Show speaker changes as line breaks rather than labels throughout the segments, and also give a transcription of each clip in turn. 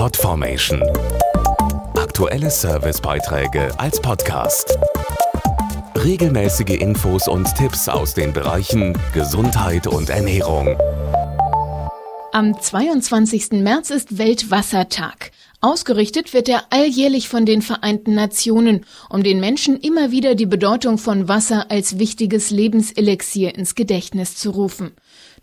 Podformation. Aktuelle Servicebeiträge als Podcast. Regelmäßige Infos und Tipps aus den Bereichen Gesundheit und Ernährung.
Am 22. März ist Weltwassertag. Ausgerichtet wird er alljährlich von den Vereinten Nationen, um den Menschen immer wieder die Bedeutung von Wasser als wichtiges Lebenselixier ins Gedächtnis zu rufen.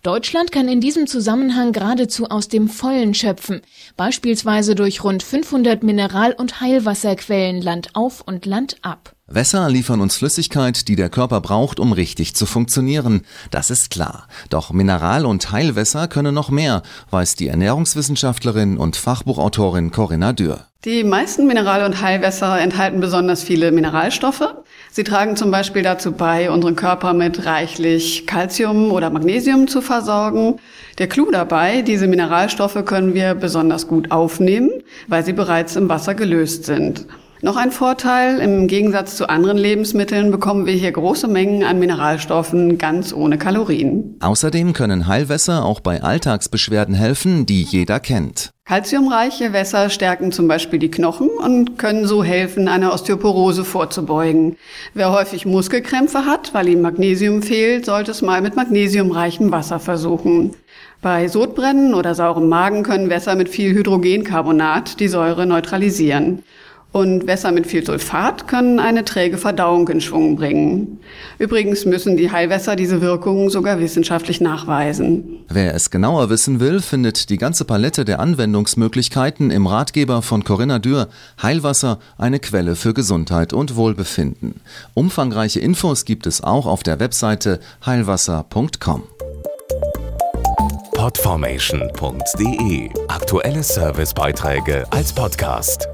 Deutschland kann in diesem Zusammenhang geradezu aus dem Vollen schöpfen, beispielsweise durch rund 500 Mineral- und Heilwasserquellen Land auf und Land ab.
Wässer liefern uns Flüssigkeit, die der Körper braucht, um richtig zu funktionieren. Das ist klar. Doch Mineral- und Heilwässer können noch mehr, weiß die Ernährungswissenschaftlerin und Fachbuchautorin Corinna Dürr.
Die meisten Mineral- und Heilwässer enthalten besonders viele Mineralstoffe. Sie tragen zum Beispiel dazu bei, unseren Körper mit reichlich Calcium oder Magnesium zu versorgen. Der Clou dabei, diese Mineralstoffe können wir besonders gut aufnehmen, weil sie bereits im Wasser gelöst sind. Noch ein Vorteil, im Gegensatz zu anderen Lebensmitteln bekommen wir hier große Mengen an Mineralstoffen ganz ohne Kalorien.
Außerdem können Heilwässer auch bei Alltagsbeschwerden helfen, die jeder kennt.
Kalziumreiche Wässer stärken zum Beispiel die Knochen und können so helfen, einer Osteoporose vorzubeugen. Wer häufig Muskelkrämpfe hat, weil ihm Magnesium fehlt, sollte es mal mit magnesiumreichem Wasser versuchen. Bei Sodbrennen oder saurem Magen können Wässer mit viel Hydrogencarbonat die Säure neutralisieren. Und Wässer mit viel Sulfat können eine träge Verdauung in Schwung bringen. Übrigens müssen die Heilwässer diese Wirkung sogar wissenschaftlich nachweisen.
Wer es genauer wissen will, findet die ganze Palette der Anwendungsmöglichkeiten im Ratgeber von Corinna Dürr Heilwasser, eine Quelle für Gesundheit und Wohlbefinden. Umfangreiche Infos gibt es auch auf der Webseite heilwasser.com.
Podformation.de Aktuelle Servicebeiträge als Podcast.